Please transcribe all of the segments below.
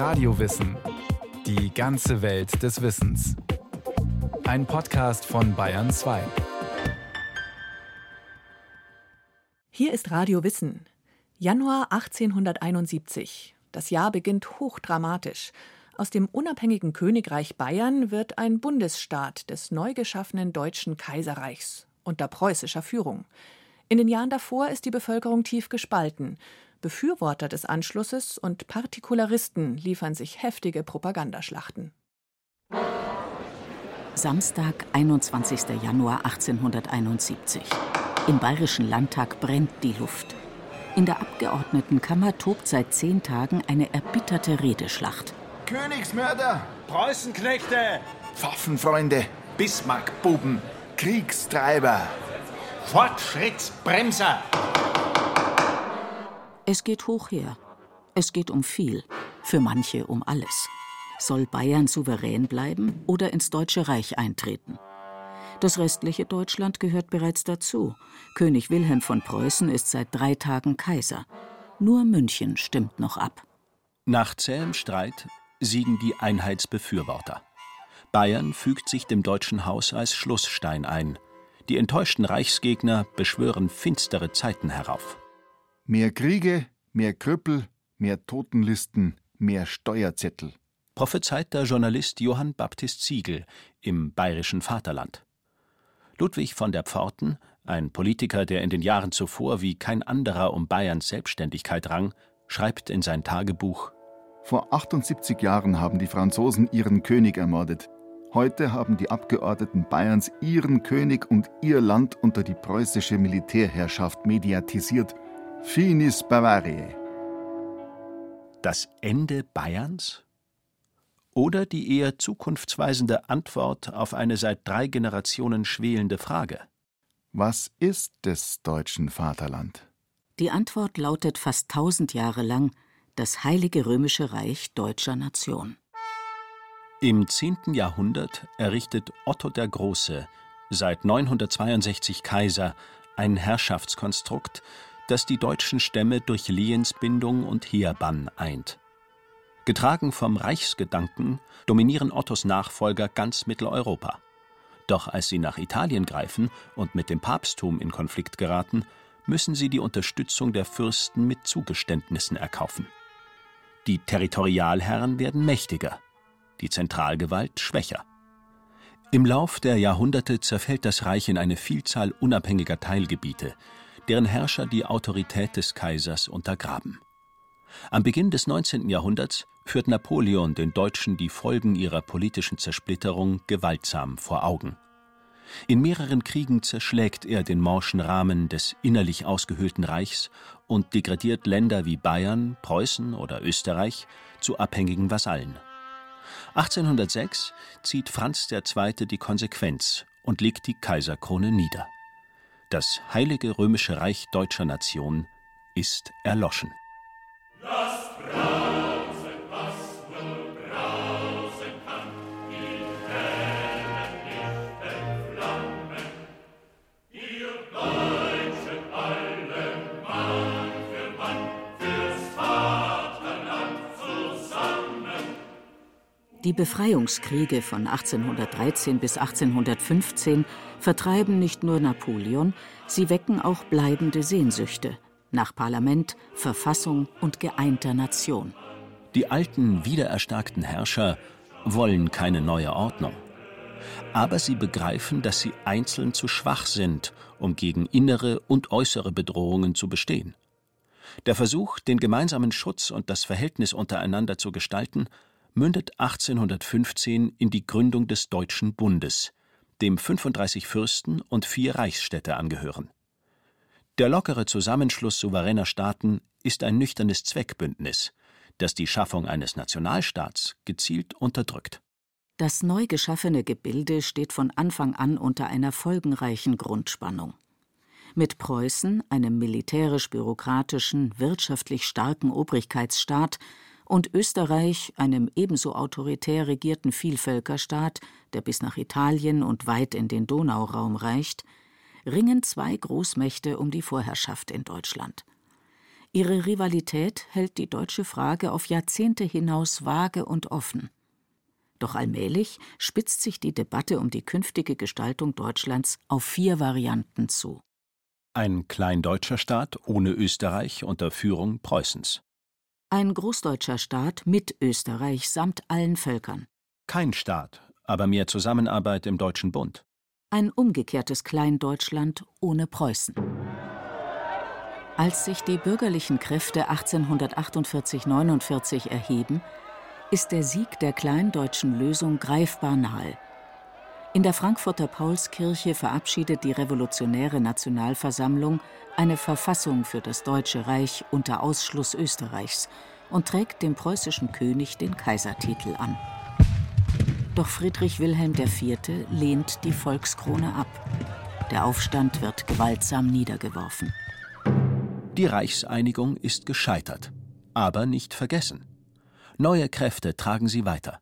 Radiowissen. Die ganze Welt des Wissens. Ein Podcast von Bayern 2. Hier ist Radio Wissen. Januar 1871. Das Jahr beginnt hochdramatisch. Aus dem unabhängigen Königreich Bayern wird ein Bundesstaat des neu geschaffenen Deutschen Kaiserreichs unter preußischer Führung. In den Jahren davor ist die Bevölkerung tief gespalten. Befürworter des Anschlusses und Partikularisten liefern sich heftige Propagandaschlachten. Samstag, 21. Januar 1871. Im Bayerischen Landtag brennt die Luft. In der Abgeordnetenkammer tobt seit zehn Tagen eine erbitterte Redeschlacht. Königsmörder, Preußenknechte, Pfaffenfreunde, Bismarckbuben, Kriegstreiber, Fortschrittsbremser. Es geht hoch her. Es geht um viel. Für manche um alles. Soll Bayern souverän bleiben oder ins Deutsche Reich eintreten? Das restliche Deutschland gehört bereits dazu. König Wilhelm von Preußen ist seit drei Tagen Kaiser. Nur München stimmt noch ab. Nach zähem Streit siegen die Einheitsbefürworter. Bayern fügt sich dem deutschen Haus als Schlussstein ein. Die enttäuschten Reichsgegner beschwören finstere Zeiten herauf. Mehr Kriege, mehr Krüppel, mehr Totenlisten, mehr Steuerzettel. Prophezeit der Journalist Johann Baptist Ziegel im Bayerischen Vaterland. Ludwig von der Pforten, ein Politiker, der in den Jahren zuvor wie kein anderer um Bayerns Selbstständigkeit rang, schreibt in sein Tagebuch Vor 78 Jahren haben die Franzosen ihren König ermordet. Heute haben die Abgeordneten Bayerns ihren König und ihr Land unter die preußische Militärherrschaft mediatisiert. Finis Bavariae. Das Ende Bayerns? Oder die eher zukunftsweisende Antwort auf eine seit drei Generationen schwelende Frage? Was ist des deutschen Vaterland? Die Antwort lautet fast tausend Jahre lang das Heilige Römische Reich deutscher Nation. Im 10. Jahrhundert errichtet Otto der Große, seit 962 Kaiser, ein Herrschaftskonstrukt, das die deutschen Stämme durch Lehensbindung und Heerbann eint. Getragen vom Reichsgedanken dominieren Ottos Nachfolger ganz Mitteleuropa. Doch als sie nach Italien greifen und mit dem Papsttum in Konflikt geraten, müssen sie die Unterstützung der Fürsten mit Zugeständnissen erkaufen. Die Territorialherren werden mächtiger, die Zentralgewalt schwächer. Im Lauf der Jahrhunderte zerfällt das Reich in eine Vielzahl unabhängiger Teilgebiete, deren Herrscher die Autorität des Kaisers untergraben. Am Beginn des 19. Jahrhunderts führt Napoleon den Deutschen die Folgen ihrer politischen Zersplitterung gewaltsam vor Augen. In mehreren Kriegen zerschlägt er den morschen Rahmen des innerlich ausgehöhlten Reichs und degradiert Länder wie Bayern, Preußen oder Österreich zu abhängigen Vasallen. 1806 zieht Franz II. die Konsequenz und legt die Kaiserkrone nieder. Das Heilige Römische Reich deutscher Nation ist erloschen. Die Befreiungskriege von 1813 bis 1815 vertreiben nicht nur Napoleon, sie wecken auch bleibende Sehnsüchte nach Parlament, Verfassung und geeinter Nation. Die alten, wiedererstarkten Herrscher wollen keine neue Ordnung. Aber sie begreifen, dass sie einzeln zu schwach sind, um gegen innere und äußere Bedrohungen zu bestehen. Der Versuch, den gemeinsamen Schutz und das Verhältnis untereinander zu gestalten, mündet 1815 in die Gründung des Deutschen Bundes, dem 35 Fürsten und vier Reichsstädte angehören. Der lockere Zusammenschluss souveräner Staaten ist ein nüchternes Zweckbündnis, das die Schaffung eines Nationalstaats gezielt unterdrückt. Das neu geschaffene Gebilde steht von Anfang an unter einer folgenreichen Grundspannung. Mit Preußen, einem militärisch-bürokratischen, wirtschaftlich starken Obrigkeitsstaat, und Österreich, einem ebenso autoritär regierten Vielvölkerstaat, der bis nach Italien und weit in den Donauraum reicht, ringen zwei Großmächte um die Vorherrschaft in Deutschland. Ihre Rivalität hält die deutsche Frage auf Jahrzehnte hinaus vage und offen. Doch allmählich spitzt sich die Debatte um die künftige Gestaltung Deutschlands auf vier Varianten zu. Ein kleindeutscher Staat ohne Österreich unter Führung Preußens. Ein großdeutscher Staat mit Österreich samt allen Völkern. Kein Staat, aber mehr Zusammenarbeit im Deutschen Bund. Ein umgekehrtes Kleindeutschland ohne Preußen. Als sich die bürgerlichen Kräfte 1848-49 erheben, ist der Sieg der kleindeutschen Lösung greifbar nahe. In der Frankfurter Paulskirche verabschiedet die Revolutionäre Nationalversammlung eine Verfassung für das Deutsche Reich unter Ausschluss Österreichs und trägt dem preußischen König den Kaisertitel an. Doch Friedrich Wilhelm IV. lehnt die Volkskrone ab. Der Aufstand wird gewaltsam niedergeworfen. Die Reichseinigung ist gescheitert, aber nicht vergessen. Neue Kräfte tragen sie weiter.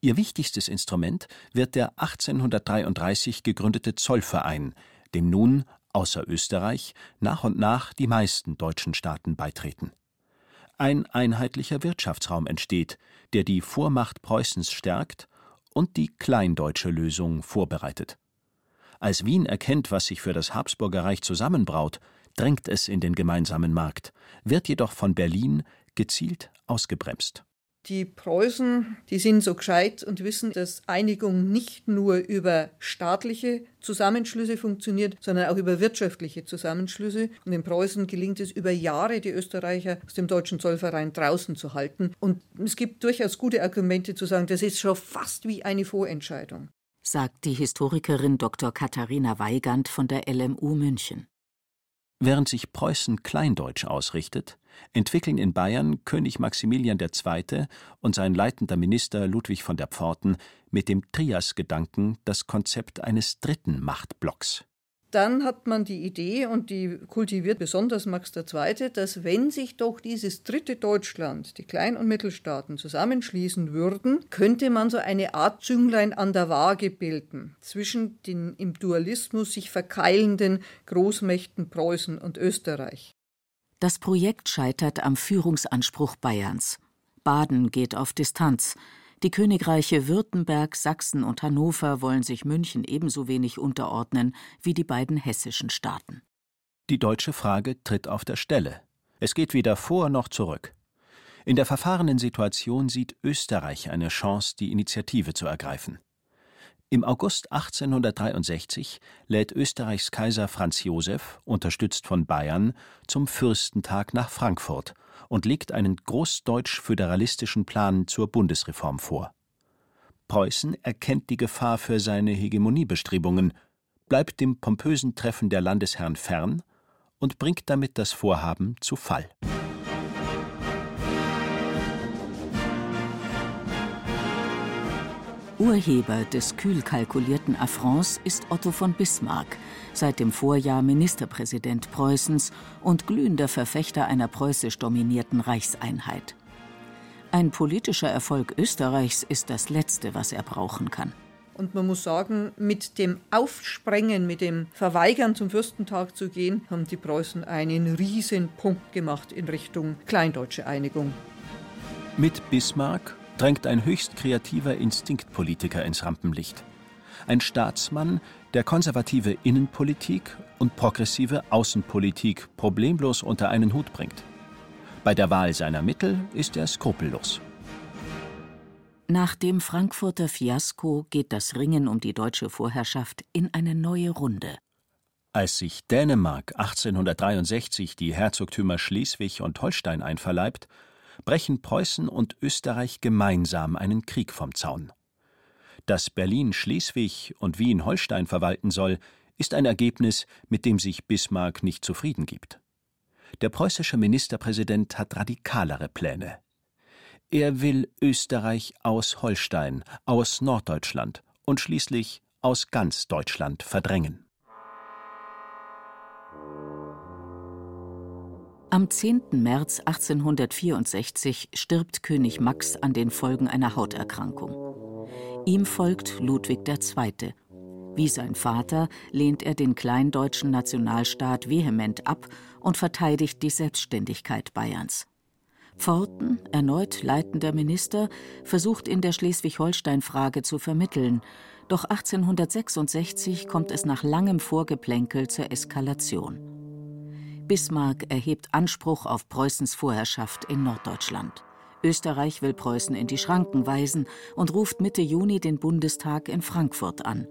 Ihr wichtigstes Instrument wird der 1833 gegründete Zollverein, dem nun, außer Österreich, nach und nach die meisten deutschen Staaten beitreten. Ein einheitlicher Wirtschaftsraum entsteht, der die Vormacht Preußens stärkt und die kleindeutsche Lösung vorbereitet. Als Wien erkennt, was sich für das Habsburger Reich zusammenbraut, drängt es in den gemeinsamen Markt, wird jedoch von Berlin gezielt ausgebremst. Die Preußen, die sind so gescheit und wissen, dass Einigung nicht nur über staatliche Zusammenschlüsse funktioniert, sondern auch über wirtschaftliche Zusammenschlüsse. Und den Preußen gelingt es über Jahre, die Österreicher aus dem deutschen Zollverein draußen zu halten. Und es gibt durchaus gute Argumente zu sagen, das ist schon fast wie eine Vorentscheidung. Sagt die Historikerin Dr. Katharina Weigand von der LMU München. Während sich Preußen kleindeutsch ausrichtet, entwickeln in Bayern König Maximilian II. und sein leitender Minister Ludwig von der Pforten mit dem Trias-Gedanken das Konzept eines dritten Machtblocks dann hat man die Idee, und die kultiviert besonders Max II., dass wenn sich doch dieses dritte Deutschland, die Klein- und Mittelstaaten, zusammenschließen würden, könnte man so eine Art Zünglein an der Waage bilden zwischen den im Dualismus sich verkeilenden Großmächten Preußen und Österreich. Das Projekt scheitert am Führungsanspruch Bayerns. Baden geht auf Distanz. Die Königreiche Württemberg, Sachsen und Hannover wollen sich München ebenso wenig unterordnen wie die beiden hessischen Staaten. Die deutsche Frage tritt auf der Stelle. Es geht weder vor noch zurück. In der verfahrenen Situation sieht Österreich eine Chance, die Initiative zu ergreifen. Im August 1863 lädt Österreichs Kaiser Franz Josef, unterstützt von Bayern, zum Fürstentag nach Frankfurt und legt einen großdeutsch-föderalistischen Plan zur Bundesreform vor. Preußen erkennt die Gefahr für seine Hegemoniebestrebungen, bleibt dem pompösen Treffen der Landesherren fern und bringt damit das Vorhaben zu Fall. Urheber des kühl kalkulierten Affronts ist Otto von Bismarck, seit dem Vorjahr Ministerpräsident Preußens und glühender Verfechter einer preußisch dominierten Reichseinheit. Ein politischer Erfolg Österreichs ist das Letzte, was er brauchen kann. Und man muss sagen, mit dem Aufsprengen, mit dem Verweigern zum Fürstentag zu gehen, haben die Preußen einen riesen Punkt gemacht in Richtung kleindeutsche Einigung. Mit Bismarck drängt ein höchst kreativer Instinktpolitiker ins Rampenlicht. Ein Staatsmann, der konservative Innenpolitik und progressive Außenpolitik problemlos unter einen Hut bringt. Bei der Wahl seiner Mittel ist er skrupellos. Nach dem Frankfurter Fiasko geht das Ringen um die deutsche Vorherrschaft in eine neue Runde. Als sich Dänemark 1863 die Herzogtümer Schleswig und Holstein einverleibt, brechen Preußen und Österreich gemeinsam einen Krieg vom Zaun. Dass Berlin Schleswig und Wien Holstein verwalten soll, ist ein Ergebnis, mit dem sich Bismarck nicht zufrieden gibt. Der preußische Ministerpräsident hat radikalere Pläne. Er will Österreich aus Holstein, aus Norddeutschland und schließlich aus ganz Deutschland verdrängen. Am 10. März 1864 stirbt König Max an den Folgen einer Hauterkrankung. Ihm folgt Ludwig II. Wie sein Vater lehnt er den kleindeutschen Nationalstaat vehement ab und verteidigt die Selbstständigkeit Bayerns. Pforten, erneut leitender Minister, versucht in der Schleswig-Holstein-Frage zu vermitteln, doch 1866 kommt es nach langem Vorgeplänkel zur Eskalation. Bismarck erhebt Anspruch auf Preußens Vorherrschaft in Norddeutschland. Österreich will Preußen in die Schranken weisen und ruft Mitte Juni den Bundestag in Frankfurt an.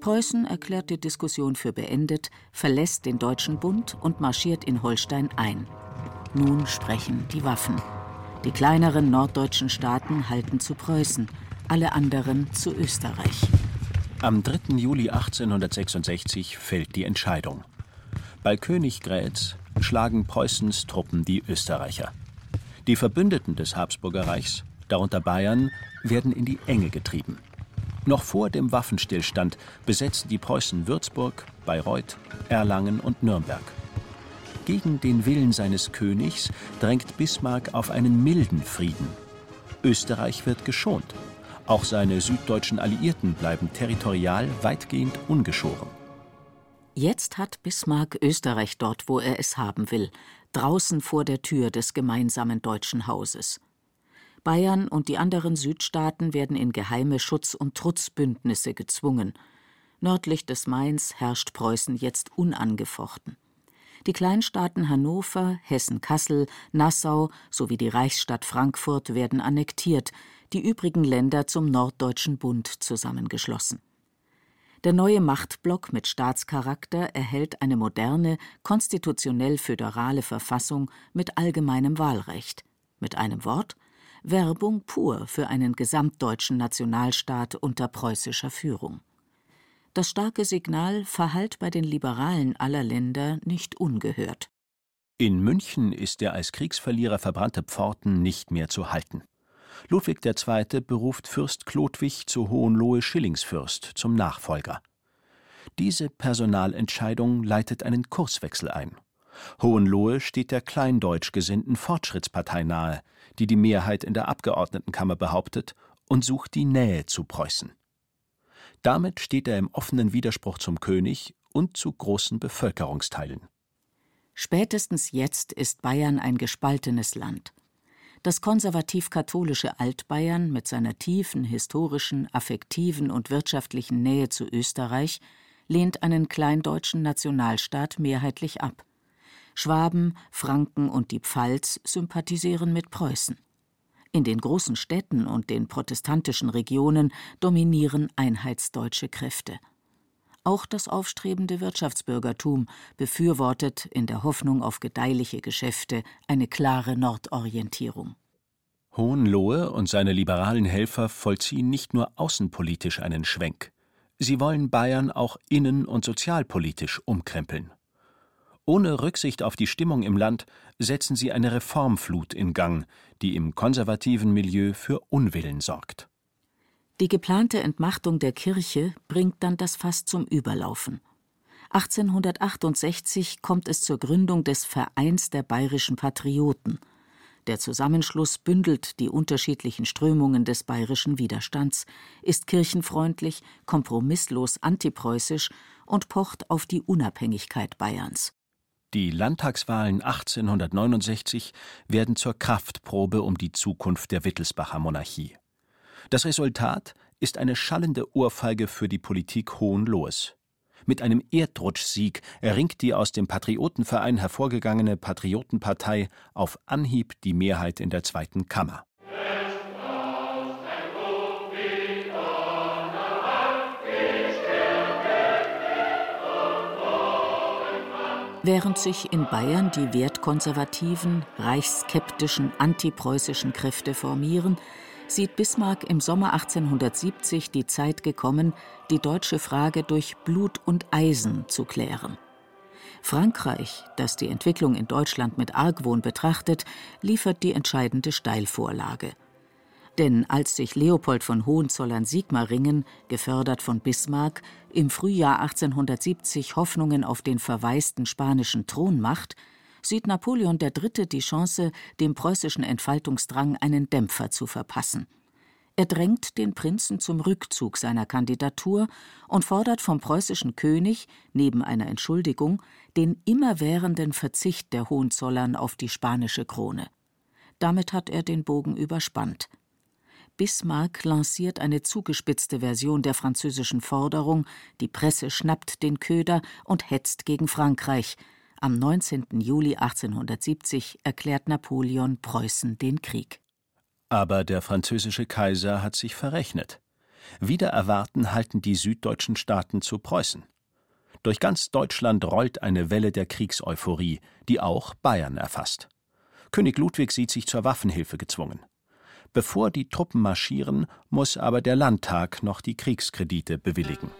Preußen erklärt die Diskussion für beendet, verlässt den Deutschen Bund und marschiert in Holstein ein. Nun sprechen die Waffen. Die kleineren norddeutschen Staaten halten zu Preußen, alle anderen zu Österreich. Am 3. Juli 1866 fällt die Entscheidung. Bei Königgrätz schlagen Preußens Truppen die Österreicher. Die Verbündeten des Habsburger Reichs, darunter Bayern, werden in die Enge getrieben. Noch vor dem Waffenstillstand besetzen die Preußen Würzburg, Bayreuth, Erlangen und Nürnberg. Gegen den Willen seines Königs drängt Bismarck auf einen milden Frieden. Österreich wird geschont. Auch seine süddeutschen Alliierten bleiben territorial weitgehend ungeschoren. Jetzt hat Bismarck Österreich dort, wo er es haben will, draußen vor der Tür des gemeinsamen deutschen Hauses. Bayern und die anderen Südstaaten werden in geheime Schutz- und Trutzbündnisse gezwungen. Nördlich des Mains herrscht Preußen jetzt unangefochten. Die Kleinstaaten Hannover, Hessen-Kassel, Nassau sowie die Reichsstadt Frankfurt werden annektiert, die übrigen Länder zum Norddeutschen Bund zusammengeschlossen. Der neue Machtblock mit Staatscharakter erhält eine moderne, konstitutionell-föderale Verfassung mit allgemeinem Wahlrecht. Mit einem Wort Werbung pur für einen gesamtdeutschen Nationalstaat unter preußischer Führung. Das starke Signal verhallt bei den Liberalen aller Länder nicht ungehört. In München ist der als Kriegsverlierer verbrannte Pforten nicht mehr zu halten. Ludwig II. beruft Fürst Chlodwig zu Hohenlohe-Schillingsfürst zum Nachfolger. Diese Personalentscheidung leitet einen Kurswechsel ein. Hohenlohe steht der kleindeutsch gesinnten Fortschrittspartei nahe, die die Mehrheit in der Abgeordnetenkammer behauptet und sucht die Nähe zu Preußen. Damit steht er im offenen Widerspruch zum König und zu großen Bevölkerungsteilen. Spätestens jetzt ist Bayern ein gespaltenes Land. Das konservativ-katholische Altbayern mit seiner tiefen historischen, affektiven und wirtschaftlichen Nähe zu Österreich lehnt einen kleindeutschen Nationalstaat mehrheitlich ab. Schwaben, Franken und die Pfalz sympathisieren mit Preußen. In den großen Städten und den protestantischen Regionen dominieren einheitsdeutsche Kräfte. Auch das aufstrebende Wirtschaftsbürgertum befürwortet in der Hoffnung auf gedeihliche Geschäfte eine klare Nordorientierung. Hohenlohe und seine liberalen Helfer vollziehen nicht nur außenpolitisch einen Schwenk. Sie wollen Bayern auch innen- und sozialpolitisch umkrempeln. Ohne Rücksicht auf die Stimmung im Land setzen sie eine Reformflut in Gang, die im konservativen Milieu für Unwillen sorgt. Die geplante Entmachtung der Kirche bringt dann das Fass zum Überlaufen. 1868 kommt es zur Gründung des Vereins der bayerischen Patrioten. Der Zusammenschluss bündelt die unterschiedlichen Strömungen des bayerischen Widerstands, ist kirchenfreundlich, kompromisslos antipreußisch und pocht auf die Unabhängigkeit Bayerns. Die Landtagswahlen 1869 werden zur Kraftprobe um die Zukunft der Wittelsbacher Monarchie. Das Resultat ist eine schallende Ohrfeige für die Politik Hohenlohes. Mit einem Erdrutschsieg erringt die aus dem Patriotenverein hervorgegangene Patriotenpartei auf Anhieb die Mehrheit in der zweiten Kammer. Während sich in Bayern die wertkonservativen, reichsskeptischen, antipreußischen Kräfte formieren, sieht Bismarck im Sommer 1870 die Zeit gekommen, die deutsche Frage durch Blut und Eisen zu klären. Frankreich, das die Entwicklung in Deutschland mit Argwohn betrachtet, liefert die entscheidende Steilvorlage. Denn als sich Leopold von Hohenzollern-Sigmaringen, gefördert von Bismarck, im Frühjahr 1870 Hoffnungen auf den verwaisten spanischen Thron macht, sieht Napoleon III. die Chance, dem preußischen Entfaltungsdrang einen Dämpfer zu verpassen. Er drängt den Prinzen zum Rückzug seiner Kandidatur und fordert vom preußischen König neben einer Entschuldigung den immerwährenden Verzicht der Hohenzollern auf die spanische Krone. Damit hat er den Bogen überspannt. Bismarck lanciert eine zugespitzte Version der französischen Forderung, die Presse schnappt den Köder und hetzt gegen Frankreich. Am 19. Juli 1870 erklärt Napoleon Preußen den Krieg. Aber der französische Kaiser hat sich verrechnet. Wider Erwarten halten die süddeutschen Staaten zu Preußen. Durch ganz Deutschland rollt eine Welle der Kriegseuphorie, die auch Bayern erfasst. König Ludwig sieht sich zur Waffenhilfe gezwungen. Bevor die Truppen marschieren, muss aber der Landtag noch die Kriegskredite bewilligen.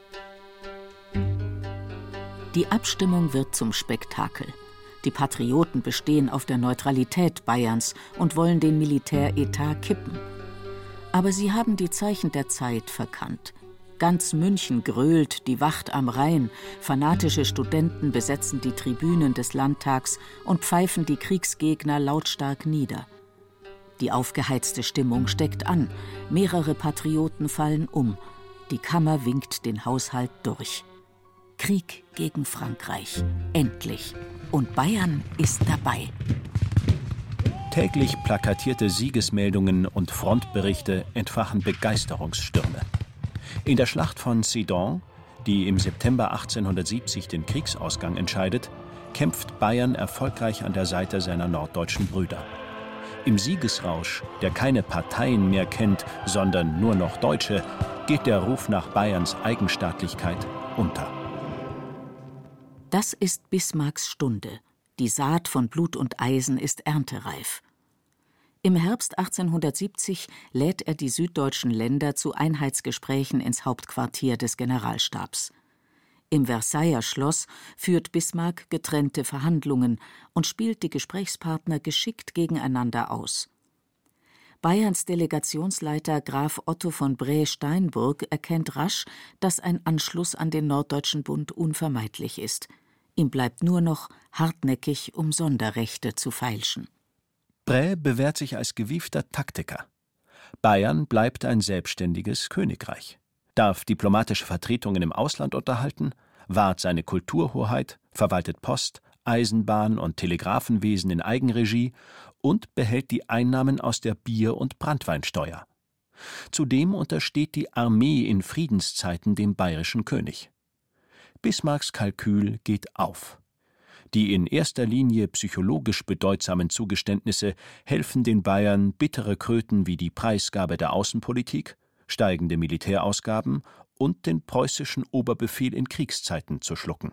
Die Abstimmung wird zum Spektakel. Die Patrioten bestehen auf der Neutralität Bayerns und wollen den Militäretat kippen. Aber sie haben die Zeichen der Zeit verkannt. Ganz München grölt die Wacht am Rhein, fanatische Studenten besetzen die Tribünen des Landtags und pfeifen die Kriegsgegner lautstark nieder. Die aufgeheizte Stimmung steckt an, mehrere Patrioten fallen um, die Kammer winkt den Haushalt durch. Krieg gegen Frankreich. Endlich. Und Bayern ist dabei. Täglich plakatierte Siegesmeldungen und Frontberichte entfachen Begeisterungsstürme. In der Schlacht von Sedan, die im September 1870 den Kriegsausgang entscheidet, kämpft Bayern erfolgreich an der Seite seiner norddeutschen Brüder. Im Siegesrausch, der keine Parteien mehr kennt, sondern nur noch Deutsche, geht der Ruf nach Bayerns Eigenstaatlichkeit unter. Das ist Bismarcks Stunde. Die Saat von Blut und Eisen ist erntereif. Im Herbst 1870 lädt er die süddeutschen Länder zu Einheitsgesprächen ins Hauptquartier des Generalstabs. Im Versailler Schloss führt Bismarck getrennte Verhandlungen und spielt die Gesprächspartner geschickt gegeneinander aus. Bayerns Delegationsleiter Graf Otto von Bree-Steinburg erkennt rasch, dass ein Anschluss an den Norddeutschen Bund unvermeidlich ist. Ihm bleibt nur noch, hartnäckig um Sonderrechte zu feilschen. Brä bewährt sich als gewiefter Taktiker. Bayern bleibt ein selbstständiges Königreich, darf diplomatische Vertretungen im Ausland unterhalten, wahrt seine Kulturhoheit, verwaltet Post, Eisenbahn und Telegrafenwesen in Eigenregie und behält die Einnahmen aus der Bier- und Branntweinsteuer. Zudem untersteht die Armee in Friedenszeiten dem bayerischen König. Bismarcks Kalkül geht auf. Die in erster Linie psychologisch bedeutsamen Zugeständnisse helfen den Bayern, bittere Kröten wie die Preisgabe der Außenpolitik, steigende Militärausgaben und den preußischen Oberbefehl in Kriegszeiten zu schlucken.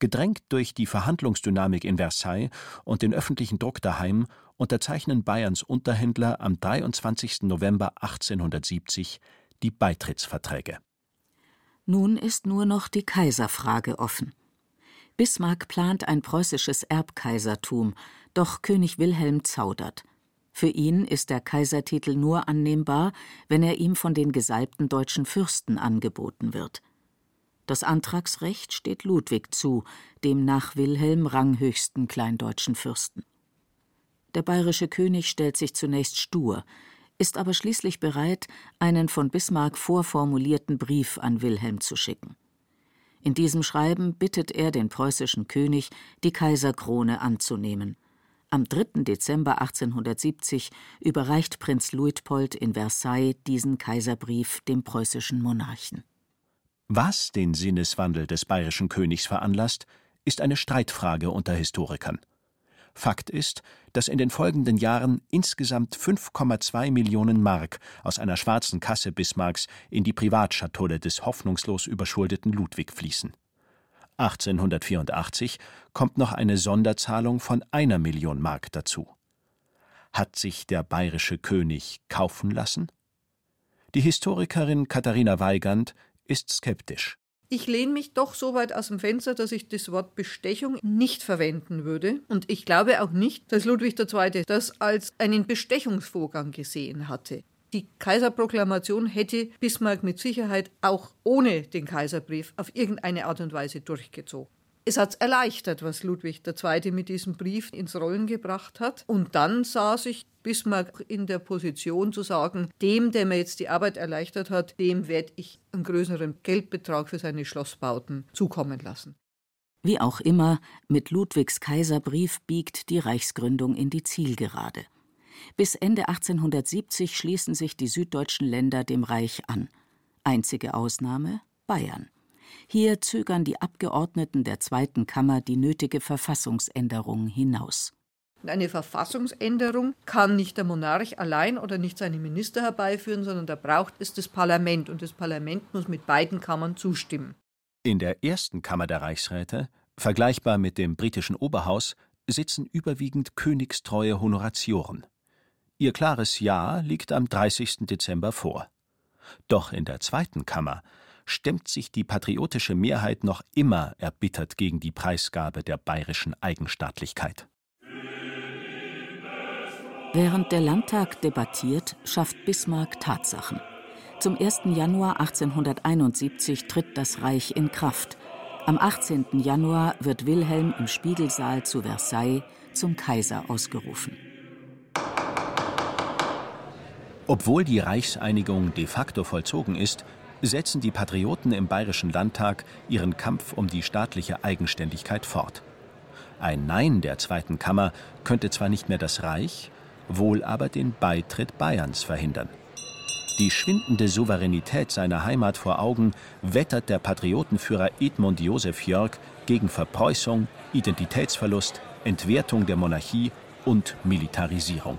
Gedrängt durch die Verhandlungsdynamik in Versailles und den öffentlichen Druck daheim unterzeichnen Bayerns Unterhändler am 23. November 1870 die Beitrittsverträge. Nun ist nur noch die Kaiserfrage offen. Bismarck plant ein preußisches Erbkaisertum, doch König Wilhelm zaudert. Für ihn ist der Kaisertitel nur annehmbar, wenn er ihm von den gesalbten deutschen Fürsten angeboten wird. Das Antragsrecht steht Ludwig zu, dem nach Wilhelm ranghöchsten kleindeutschen Fürsten. Der bayerische König stellt sich zunächst stur, ist aber schließlich bereit, einen von Bismarck vorformulierten Brief an Wilhelm zu schicken. In diesem Schreiben bittet er den preußischen König, die Kaiserkrone anzunehmen. Am 3. Dezember 1870 überreicht Prinz Luitpold in Versailles diesen Kaiserbrief dem preußischen Monarchen. Was den Sinneswandel des bayerischen Königs veranlasst, ist eine Streitfrage unter Historikern. Fakt ist, dass in den folgenden Jahren insgesamt 5,2 Millionen Mark aus einer schwarzen Kasse Bismarcks in die Privatschatulle des hoffnungslos überschuldeten Ludwig fließen. 1884 kommt noch eine Sonderzahlung von einer Million Mark dazu. Hat sich der bayerische König kaufen lassen? Die Historikerin Katharina Weigand ist skeptisch. Ich lehne mich doch so weit aus dem Fenster, dass ich das Wort Bestechung nicht verwenden würde. Und ich glaube auch nicht, dass Ludwig II. das als einen Bestechungsvorgang gesehen hatte. Die Kaiserproklamation hätte Bismarck mit Sicherheit auch ohne den Kaiserbrief auf irgendeine Art und Weise durchgezogen. Es hat erleichtert, was Ludwig II. mit diesem Brief ins Rollen gebracht hat. Und dann sah sich Bismarck in der Position zu sagen, dem, der mir jetzt die Arbeit erleichtert hat, dem werde ich einen größeren Geldbetrag für seine Schlossbauten zukommen lassen. Wie auch immer, mit Ludwigs Kaiserbrief biegt die Reichsgründung in die Zielgerade. Bis Ende 1870 schließen sich die süddeutschen Länder dem Reich an. Einzige Ausnahme Bayern. Hier zögern die Abgeordneten der Zweiten Kammer die nötige Verfassungsänderung hinaus. Eine Verfassungsänderung kann nicht der Monarch allein oder nicht seine Minister herbeiführen, sondern da braucht es das Parlament und das Parlament muss mit beiden Kammern zustimmen. In der ersten Kammer der Reichsräte, vergleichbar mit dem britischen Oberhaus, sitzen überwiegend königstreue Honoratioren. Ihr klares Ja liegt am 30. Dezember vor. Doch in der zweiten Kammer stemmt sich die patriotische Mehrheit noch immer erbittert gegen die Preisgabe der bayerischen Eigenstaatlichkeit. Während der Landtag debattiert, schafft Bismarck Tatsachen. Zum 1. Januar 1871 tritt das Reich in Kraft. Am 18. Januar wird Wilhelm im Spiegelsaal zu Versailles zum Kaiser ausgerufen. Obwohl die Reichseinigung de facto vollzogen ist, setzen die Patrioten im Bayerischen Landtag ihren Kampf um die staatliche Eigenständigkeit fort. Ein Nein der Zweiten Kammer könnte zwar nicht mehr das Reich, wohl aber den Beitritt Bayerns verhindern. Die schwindende Souveränität seiner Heimat vor Augen wettert der Patriotenführer Edmund Joseph Jörg gegen Verpreußung, Identitätsverlust, Entwertung der Monarchie und Militarisierung.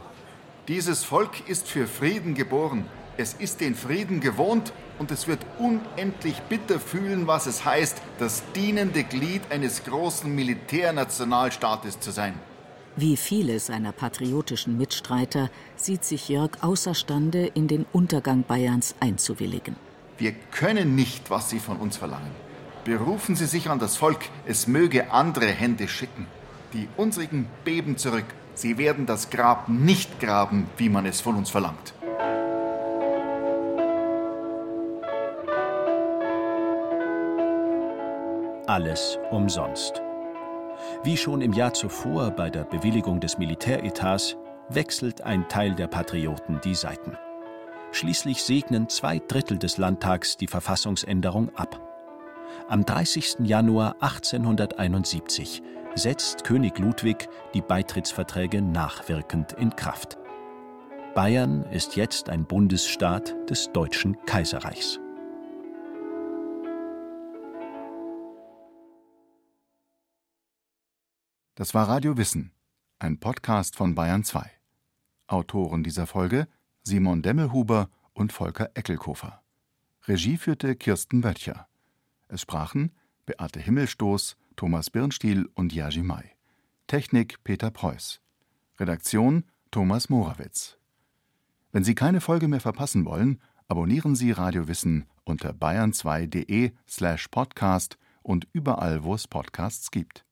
Dieses Volk ist für Frieden geboren. Es ist den Frieden gewohnt und es wird unendlich bitter fühlen, was es heißt, das dienende Glied eines großen Militärnationalstaates zu sein. Wie viele seiner patriotischen Mitstreiter sieht sich Jörg außerstande, in den Untergang Bayerns einzuwilligen. Wir können nicht, was Sie von uns verlangen. Berufen Sie sich an das Volk, es möge andere Hände schicken. Die unsrigen beben zurück. Sie werden das Grab nicht graben, wie man es von uns verlangt. Alles umsonst. Wie schon im Jahr zuvor bei der Bewilligung des Militäretats wechselt ein Teil der Patrioten die Seiten. Schließlich segnen zwei Drittel des Landtags die Verfassungsänderung ab. Am 30. Januar 1871 setzt König Ludwig die Beitrittsverträge nachwirkend in Kraft. Bayern ist jetzt ein Bundesstaat des Deutschen Kaiserreichs. Das war Radio Wissen, ein Podcast von Bayern 2. Autoren dieser Folge Simon Demmelhuber und Volker Eckelkofer. Regie führte Kirsten Böttcher. Es sprachen Beate Himmelstoß, Thomas Birnstiel und Yaji Mai. Technik Peter Preuß. Redaktion Thomas Morawitz. Wenn Sie keine Folge mehr verpassen wollen, abonnieren Sie Radio Wissen unter bayern2.de slash podcast und überall, wo es Podcasts gibt.